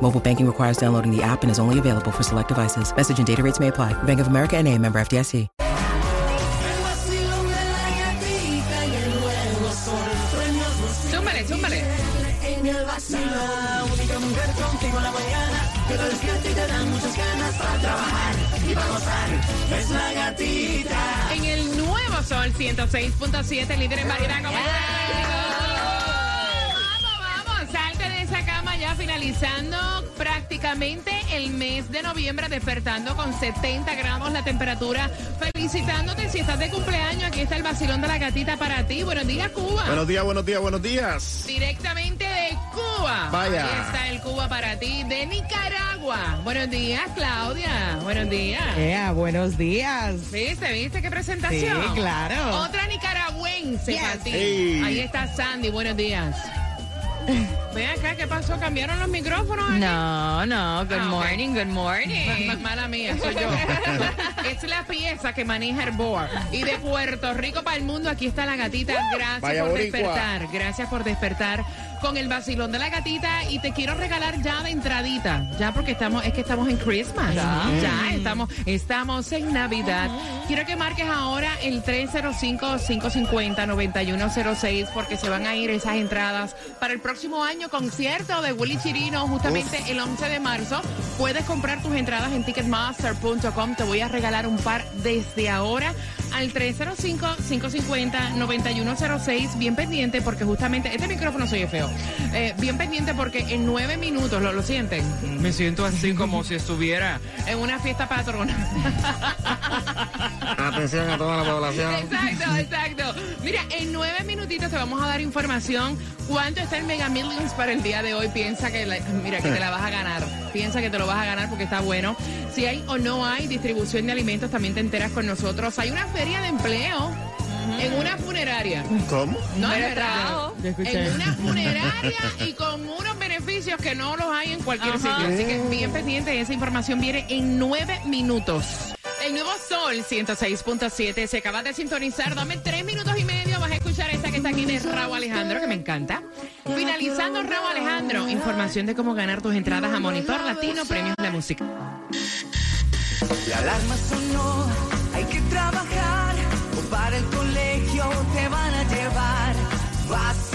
Mobile banking requires downloading the app and is only available for select devices. Message and data rates may apply. Bank of America and a member FDIC. Súmale, súmale. En el nuevo Sol 106.7, líder en variedad. ¿Cómo estás? Ya finalizando prácticamente el mes de noviembre, despertando con 70 grados la temperatura. Felicitándote si estás de cumpleaños. Aquí está el vacilón de la gatita para ti. Buenos días, Cuba. Buenos días, buenos días, buenos días. Directamente de Cuba. Vaya. Ahí está el Cuba para ti. De Nicaragua. Buenos días, Claudia. Buenos días. Ea, buenos días. ¿Viste? ¿Viste qué presentación? Sí, claro. Otra nicaragüense Yes. para ti. Hey. Ahí está Sandy. Buenos días. Ven acá, ¿qué pasó? ¿Cambiaron los micrófonos? aquí? No, no, good Ah, morning, good morning. ma- Mala mía, soy yo. es la pieza que maneja el board. Y de Puerto Rico para el mundo, aquí está la gatita. Gracias Vaya por boricua. despertar. Gracias por despertar con el vacilón de la gatita. Y te quiero regalar ya de entradita. Ya porque estamos, es que estamos en Christmas. Ya, estamos, estamos en Navidad. Quiero que marques ahora el 305-550-9106 porque se van a ir esas entradas para el próximo año concierto de Willy Chirino justamente el 11 de marzo. Puedes comprar tus entradas en ticketmaster.com. Te voy a regalar un par desde ahora al 305-550-9106. Bien pendiente porque justamente este micrófono soy feo. Eh, bien pendiente porque en nueve minutos, ¿lo, lo sienten? Me siento así como si estuviera. En una fiesta patrona. Atención a toda la población. Exacto, exacto. Mira, en nueve minutitos te vamos a dar información. ¿Cuánto está el Mega Millions para el día de hoy? Piensa que, la- mira, que te la vas a ganar. Piensa que te lo vas a ganar porque está bueno. Si hay o no hay distribución de alimentos, también te enteras con nosotros. Hay una feria de empleo en una funeraria. ¿Cómo? No es verdad. En una funeraria y con unos beneficios que no los hay en cualquier Ajá. sitio. Así que bien pendiente, esa información viene en nueve minutos. Nuevo Sol 106.7 se acaba de sintonizar. Dame tres minutos y medio. Vas a escuchar esta que está aquí de Raúl Alejandro, que me encanta. Finalizando Raúl Alejandro, información de cómo ganar tus entradas a Monitor Latino Premios La Música. La alarma sonó, hay que trabajar o para el colegio te van a llevar. Vacilón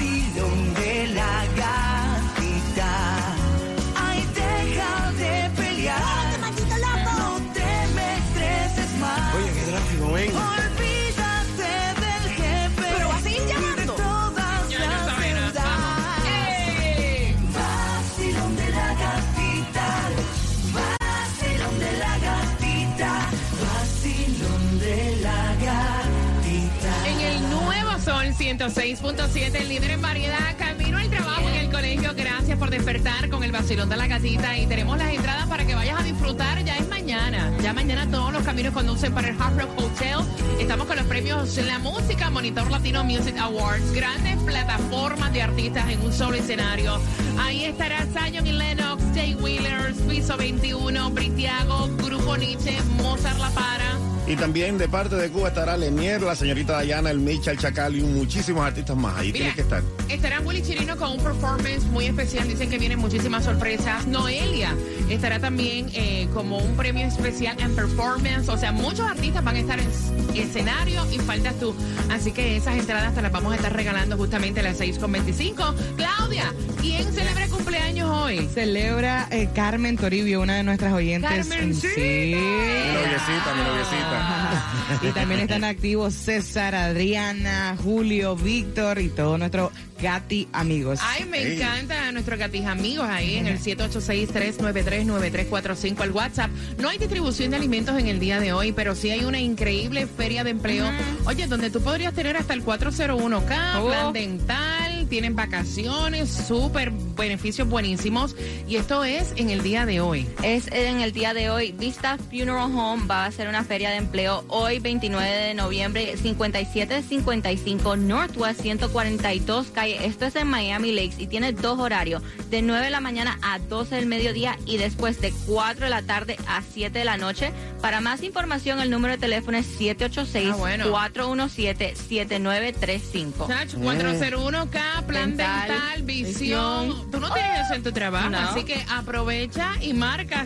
106.7, el líder en variedad, camino al trabajo en el colegio. Gracias por despertar con el vacilón de la gatita. Y tenemos las entradas para que vayas a disfrutar. Ya es mañana. Ya mañana todos los caminos conducen para el Hard Rock Hotel. Estamos con los premios La Música, Monitor Latino Music Awards. Grandes plataformas de artistas en un solo escenario. Ahí estará Zion y Lennox, Jay Wheelers, Piso 21, Britiago, Grupo Nietzsche, Mozart La Para. Y también de parte de Cuba estará Lenier, la señorita Dayana, el Micha, el Chacal y muchísimos artistas más. Ahí Mira, tiene que estar. Estará Willy Chirino con un performance muy especial. Dicen que vienen muchísimas sorpresas. Noelia estará también eh, como un premio especial en performance. O sea, muchos artistas van a estar en escenario y faltas tú. Así que esas entradas te las vamos a estar regalando justamente a las 6.25. Claudia, ¿quién celebra cumpleaños hoy? Celebra eh, Carmen Toribio, una de nuestras oyentes. Carmencita. Sí. Mi noviecita, mi noviecita. Y también están activos César, Adriana, Julio, Víctor y todo nuestro Gati amigos. Ay, me Ey. encanta a nuestros gatis amigos ahí en el 786-393-9345 al WhatsApp. No hay distribución de alimentos en el día de hoy, pero sí hay una increíble feria de empleo. Oye, donde tú podrías tener hasta el 401k, Oh. plan dental, tienen vacaciones, súper beneficios buenísimos. Y esto es en el día de hoy. Es en el día de hoy. Vista Funeral Home va a hacer una feria de empleo hoy, 29 de noviembre, 5755 Northwest 142 calle. Esto es en Miami Lakes y tiene dos horarios, de 9 de la mañana a 12 del mediodía y después de 4 de la tarde a 7 de la noche. Para más información, el número de teléfono es Ah, bueno. 786-417-7935. Chacho, 401k, plan dental, Dental, visión. visión. Tú no tienes eso en tu trabajo, No. así que aprovecha y marca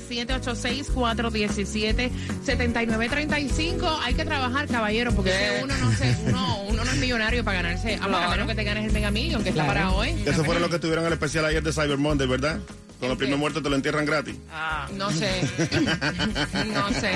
786-417-7935. Hay que trabajar, caballero, porque que uno no, se, uno, uno no es millonario para ganarse, a Claro. menos que te ganes el Mega Million, que está Claro. para hoy. Eso fue lo que tuvieron el especial ayer de Cyber Monday, ¿verdad? Con los primeros muertos te lo entierran gratis. No sé. no sé.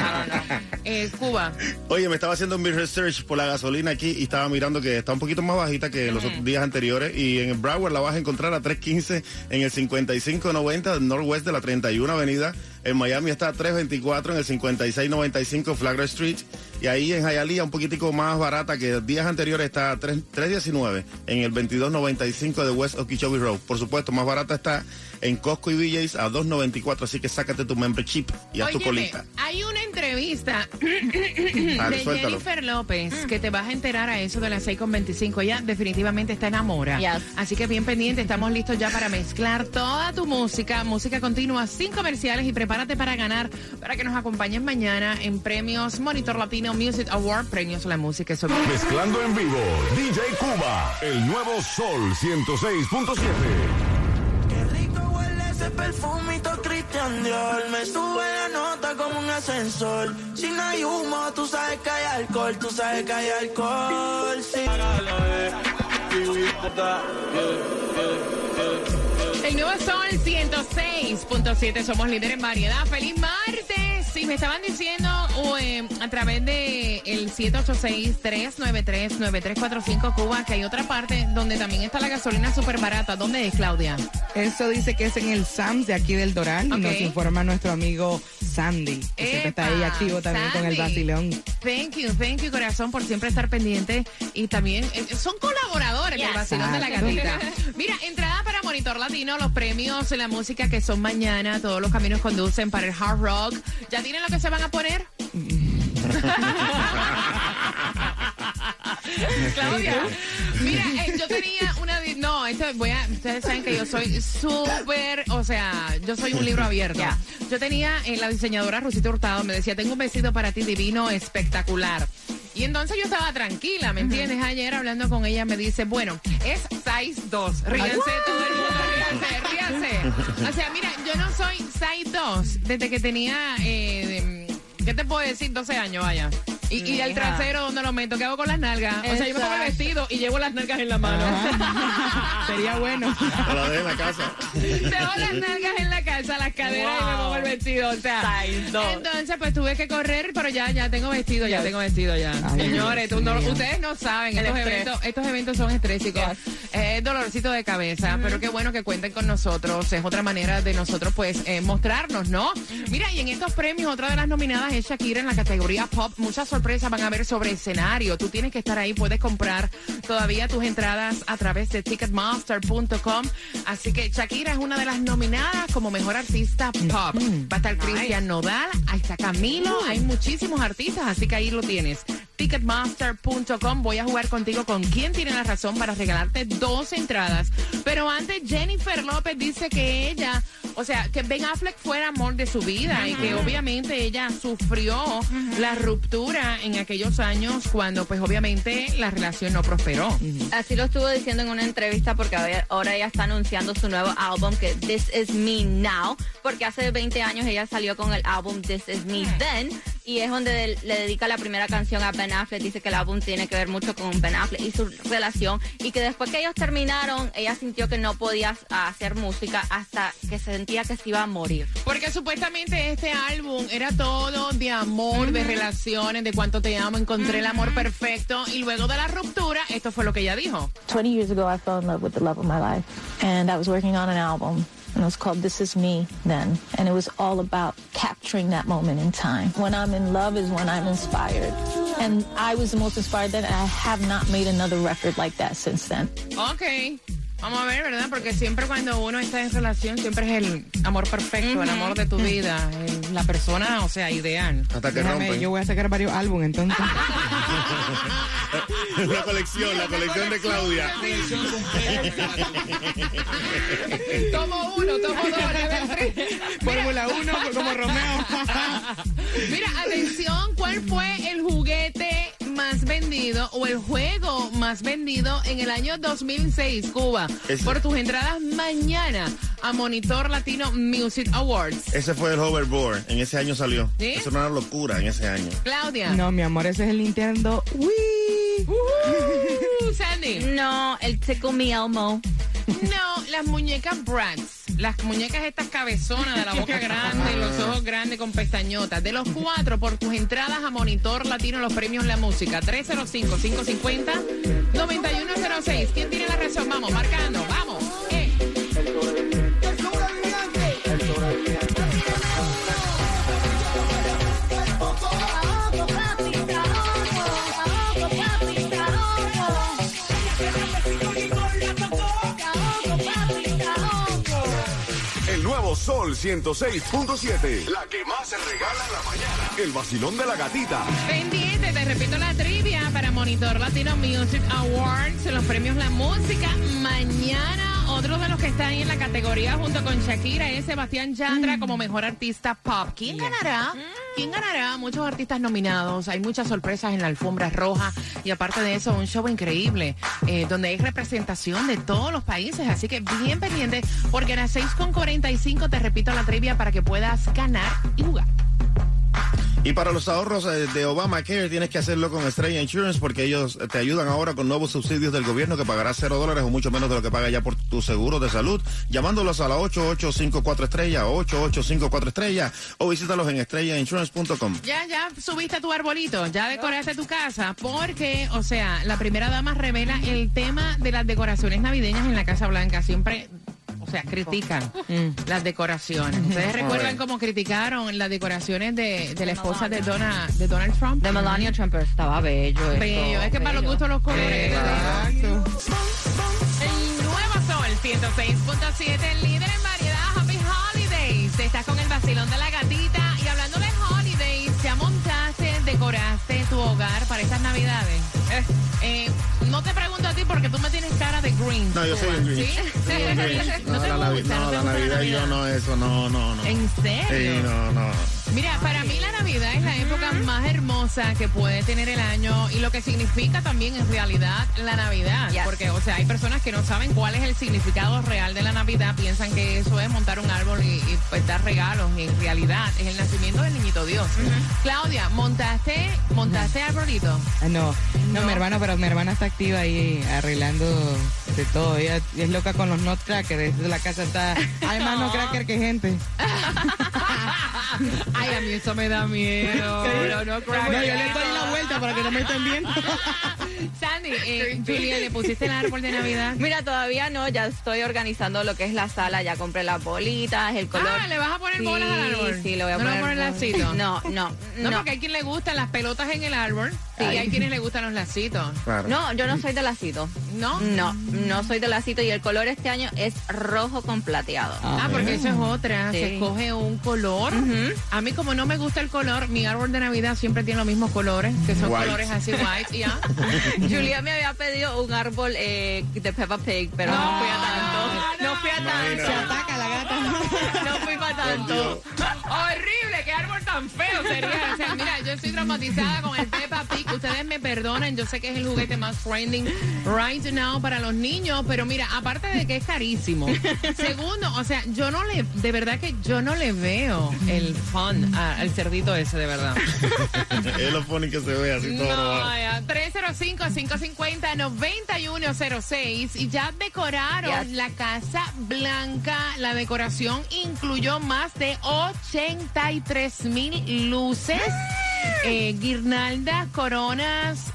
Eh, Cuba. Oye, me estaba haciendo mi research por la gasolina aquí y estaba mirando que está un poquito más bajita que los otros días anteriores. Y en el Broward la vas a encontrar a 3.15 en el 5590 del Northwest de la 31 Avenida. En Miami está a 3.24 en el 5695 Flagler Street. Y ahí en Hialeah un poquitico más barata que días anteriores está a 3 3.19 en el 2295 de West Okeechobee Road. Por supuesto, más barata está en Costco y BJ's a 2.94. Así que sácate tu membership y haz tu Óyeme, colita. hay una entrevista Dale, de suéltalo. Jennifer López que te vas a enterar a eso de las 6.25. Ella definitivamente está enamorada. Yes. Así que bien pendiente, estamos listos ya para mezclar toda tu música, música continua, sin comerciales y prepárate para ganar, para que nos acompañes mañana en premios Monitor Latino Music Award, premios a la música. Eso Mezclando en vivo, DJ Cuba, el nuevo Sol 106.7. Qué rico huele ese perfumito Christian Dior. Me sube la nota como un ascensor. Si no hay humo, tú sabes que hay alcohol. Tú sabes que hay alcohol. Sí. El nuevo Sol 106.7, somos líder en variedad. ¡Feliz martes! Si me estaban diciendo o, eh, a través de el 786-393-9345 Cuba que hay otra parte donde también está la gasolina súper barata. ¿Dónde es, Claudia? Eso dice que es en el SAMS de aquí del Doral Ok. y nos informa nuestro amigo Sandy, que siempre está ahí activo también con el vacilón. Thank you, thank you, corazón, por siempre estar pendiente. Y también eh, son colaboradores del Yes. vacilón de la gatita. Mira, entrada para Monitor Latino, los premios, la música que son mañana, todos los caminos conducen para el hard rock. ¿Ya tienen lo que se van a poner? Claudia, mira, eh, yo tenía una. No, esto voy a. Ustedes saben que yo soy súper. O sea, yo soy un libro abierto. Ya. Yo tenía eh, la diseñadora Rosita Hurtado, me decía: Tengo un vestido para ti divino, espectacular. Y entonces yo estaba tranquila, ¿me entiendes? Ayer hablando con ella me dice, bueno, es size 2. Ríanse todo el mundo, ríanse, ríanse. O sea, mira, yo no soy size 2 desde que tenía, eh, ¿qué te puedo decir? 12 años, vaya. Y, y el trasero, ¿dónde lo meto? ¿Qué hago con las nalgas? O sea, yo me pongo el vestido y llevo las nalgas en la mano. Sería bueno. Te la dejo en la casa. Dejo las nalgas en la casa, las caderas y me pongo el vestido. O sea, entonces pues tuve que correr, pero ya, ya tengo vestido, ya tengo vestido ya. Ay, Señores, tú no- ustedes no saben, estos eventos, estos eventos son estrésicos. Es dolorcito de cabeza, pero qué bueno que cuenten con nosotros. Es otra manera de nosotros pues eh, mostrarnos, ¿no? Mira, y en estos premios, otra de las nominadas es Shakira en la categoría pop. Muchas sorpresas van a haber sobre escenario. Tú tienes que estar ahí, puedes comprar todavía tus entradas a través de ticketmaster.com. Así que Shakira es una de las nominadas como mejor artista pop. Va a estar Cristian Nodal, ahí está Camilo, hay muchísimos artistas, así que ahí lo tienes. Ticketmaster.com. Voy a jugar contigo con quién tiene la razón para regalarte dos entradas. Pero antes, Jennifer López dice que ella, o sea, que Ben Affleck fue el amor de su vida y que obviamente ella sufrió la ruptura en aquellos años cuando pues obviamente la relación no prosperó. Así lo estuvo diciendo en una entrevista porque ahora- ahora ella está anunciando su nuevo álbum que This Is Me Now, porque hace 20 años ella salió con el álbum This Is Me Then y es donde le dedica la primera canción a Ben Affleck, dice que el álbum tiene que ver mucho con Ben Affleck y su relación y que después que ellos terminaron, ella sintió que no podía hacer música hasta que sentía que se iba a morir. Porque supuestamente este álbum era todo de amor, de relaciones, de cuánto te amo, encontré el amor perfecto y luego de la ruptura, esto fue lo que ella dijo. 20 years ago, I fell in love with the love of my life, and I was working on an album. And it was called This Is Me then. And it was all about capturing that moment in time. When I'm in love is when I'm inspired. And I was the most inspired then, and I have not made another record like that since then. Ok. Vamos a ver, ¿verdad? Porque siempre cuando uno está en relación, siempre es el amor perfecto, el amor de tu vida, el- la persona, o sea, ideal. Hasta que Déjame, rompen. yo voy a sacar varios álbumes entonces. la colección, la colección de Claudia. Tomo uno, tomo dos, level tres. Fórmula 1 como Romeo. Mira, atención, ¿cuál fue el juguete más vendido o el juego más vendido en el año 2006, Cuba? Ese. Por tus entradas mañana a Monitor Latino Music Awards. Ese fue el hoverboard. En ese año salió. ¿Sí? Eso era una locura en ese año. Claudia. No, mi amor, ese es el Nintendo Wii. Uh, Sandy. No, el Tickle Me Elmo. No, las muñecas Bratz. Las muñecas estas cabezonas de la boca grande, los ojos grandes con pestañotas. De los cuatro, por tus entradas a Monitor Latino, los premios La Música. 305-550-9106. ¿Quién tiene la razón? Vamos, marcando. Vamos. Sol 106.7. La que más se regala en la mañana. El vacilón de la gatita. Pendiente, te repito la trivia para Monitor Latino Music Awards, los premios La Música. Mañana, otro de los que está ahí en la categoría junto con Shakira es Sebastián Yatra como mejor artista pop. ¿Quién ganará? ¿Quién ganará? Muchos artistas nominados, hay muchas sorpresas en la alfombra roja y aparte de eso, un show increíble eh, donde hay representación de todos los países. Así que bien pendiente porque a las 6.45 te repito la trivia para que puedas ganar y jugar. Y para los ahorros eh, de Obamacare tienes que hacerlo con Estrella Insurance porque ellos te ayudan ahora con nuevos subsidios del gobierno que pagarás cero dólares o mucho menos de lo que paga ya por tu seguro de salud. Llamándolos a la 8854 estrella, 8854 estrella o visítalos en estrellainsurance.com. Ya, ya subiste tu arbolito, ya decoraste tu casa, porque, o sea, la primera dama revela el tema de las decoraciones navideñas en la Casa Blanca. Siempre, sea, critican las decoraciones. ¿Ustedes recuerdan cómo criticaron las decoraciones de, de la esposa de, Dona- de Donald Trump? De Melania Trump, estaba bello. esto, Bello, es que para los gustos los colores. Exacto. El nuevo sol 106.7, el líder en variedad, Happy Holidays. Estás con el vacilón de la gatita. Y hablando de holidays, ¿ya montaste, decoraste hogar para estas navidades? Eh, eh, no te pregunto a ti porque tú me tienes cara de green. No, yo soy Grinch. No, te la, gusta, Navi- no no, te la gusta Navidad yo no, eso no, no, no. ¿En serio? Sí, no, no. Mira, para mí la Navidad es la época más hermosa que puede tener el año y lo que significa también en realidad la Navidad. Yes. Porque, o sea, hay personas que no saben cuál es el significado real de la Navidad, piensan que eso es montar un árbol y, y, pues, dar regalos y en realidad es el nacimiento del niñito Dios. Claudia, ¿montaste, montaste arbolito? Ah, No, no, mi hermana, pero mi hermana está activa ahí arreglando de todo. Ella es loca con los nutcrackers. Desde la casa está. Hay más nutcracker que gente. Ay, a mí eso me da miedo. No, no, No, yo le doy la vuelta para que no me estén viendo. Sandy, eh, Julia, ¿le pusiste el árbol de Navidad? Mira, todavía no, ya estoy organizando lo que es la sala, ya compré las bolitas, el color. Ah, ¿le vas a poner Sí, bolas al árbol? Sí, le voy a ¿No le poner. vas a poner lacito? No, no, No, no. porque hay quien le gustan las pelotas en el árbol. Sí, hay quienes le gustan los lacitos. Claro. No, yo no soy de lacito. ¿No? No, no soy de lacito y el color este año es rojo con plateado. Ah, porque eso es otra. Sí. Se escoge un color. A mí, como no me gusta el color, mi árbol de Navidad siempre tiene los mismos colores, que son White. colores así white. ¿ya? Julia me había pedido un árbol eh, de Peppa Pig, pero no, fui a tanto. No, fui a Imagínate. Se tanto. ataca la gata. No fui para tanto. Árbol tan feo sería. O sea, mira, yo estoy traumatizada con el Peppa Pig. Ustedes me perdonan, yo sé que es el juguete más trending right now para los niños, pero mira, aparte de que es carísimo. Segundo, o sea, yo no le, de verdad que yo no le veo el fun a- al cerdito ese, de verdad. es lo funny que se ve así todo. No, robado. ya. 305-550-9106 y ya decoraron Yes. la Casa Blanca. La decoración incluyó más de 83 mil luces, eh, guirnaldas, coronas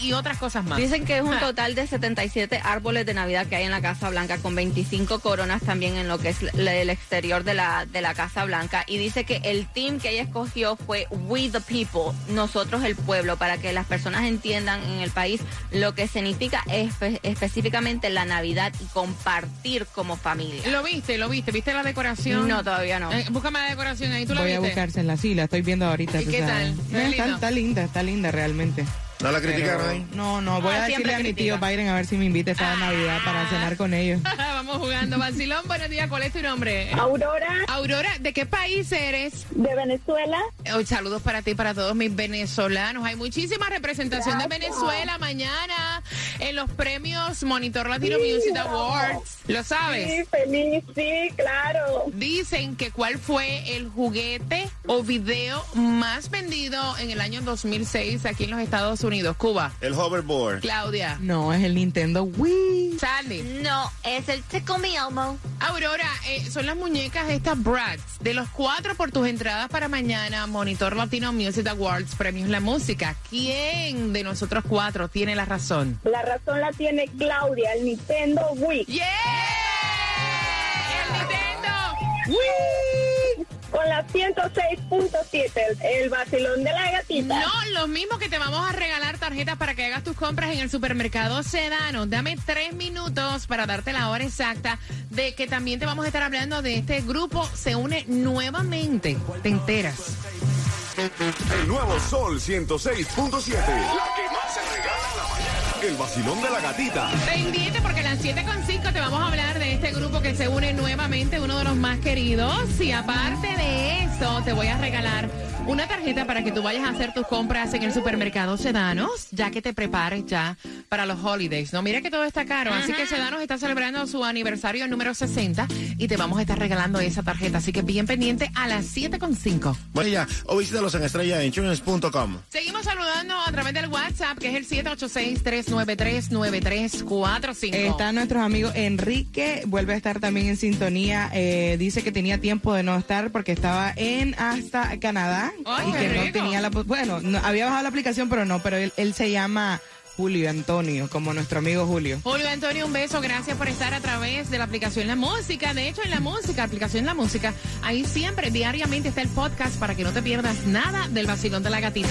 y otras cosas más. Dicen que es un Ah. total de 77 árboles de Navidad que hay en la Casa Blanca, con 25 coronas también en lo que es el exterior de la, de la Casa Blanca. Y dice que el team que ella escogió fue We the People, nosotros el pueblo, para que las personas entiendan en el país lo que significa espe- específicamente la Navidad y compartir como familia. ¿Lo viste? ¿Lo viste? ¿Viste la decoración? No, todavía no. Eh, búscame la decoración ahí, ¿tú la Voy a viste? buscársela, sí, la estoy viendo ahorita. ¿Y qué sabes. tal? No, ¿Es está, lindo? está linda, está linda realmente. ¿No la criticaron ahí? No, no, voy Ah, a decirle a mi tío Byron a ver si me invita esta Navidad para cenar con ellos. Vamos jugando. Vacilón, buenos días. ¿Cuál es tu nombre? Aurora Aurora, ¿de qué país eres? de Venezuela. Hoy saludos para ti y para todos mis venezolanos. Hay muchísima representación de Venezuela mañana en los premios Monitor Latino Music Awards. ¿Lo sabes? Sí, feliz, sí, claro. Dicen que cuál fue el juguete o video más vendido en el año 2006 aquí en los Estados Unidos. Cuba. El hoverboard. Claudia. No, es el Nintendo Wii. No, es el Tickle Me Elmo. Aurora, eh, son las muñecas estas Bratz. De los cuatro por tus entradas para mañana, Monitor Latino Music Awards, Premios La Música. ¿Quién de nosotros cuatro tiene la razón? La razón la tiene Claudia, el Nintendo Wii. ¡Yeah! ¡El Nintendo! Con la 106.7, el, vacilón de la gatita. No, lo mismo que te vamos a regalar tarjetas para que hagas tus compras en el supermercado Sedano. Dame tres minutos para darte la hora exacta de que también te vamos a estar hablando de este grupo. Se une nuevamente. Te enteras. El nuevo Sol 106.7. El vacilón de la gatita. Pendiente porque a las 7.5 te vamos a hablar de este grupo que se une nuevamente, uno de los más queridos. Y aparte de eso, te voy a regalar tarjeta para que tú vayas a hacer tus compras en el supermercado Sedanos, ya que te prepares ya para los holidays. No, mira que todo está caro, así que Sedanos está celebrando su aniversario número 60 y te vamos a estar regalando esa tarjeta. Así que bien pendiente a las 7.5. Bueno, ya, o visítalos en estrellainsurance.com. Seguimos saludando a través del WhatsApp, que es el 786-393-9345. Están nuestros amigos Enrique, vuelve a estar también en sintonía. eh, dice que tenía tiempo de no estar porque estaba en hasta Canadá Ay, y que no tenía la. Bueno, no- había bajado la aplicación, pero no. Pero él, él se llama Julio Antonio, como nuestro amigo Julio. Julio Antonio, un beso, gracias por estar a través de la aplicación La Música. De hecho, en La Música, aplicación La Música, ahí siempre, diariamente está el podcast para que no te pierdas nada del vacilón de la gatita.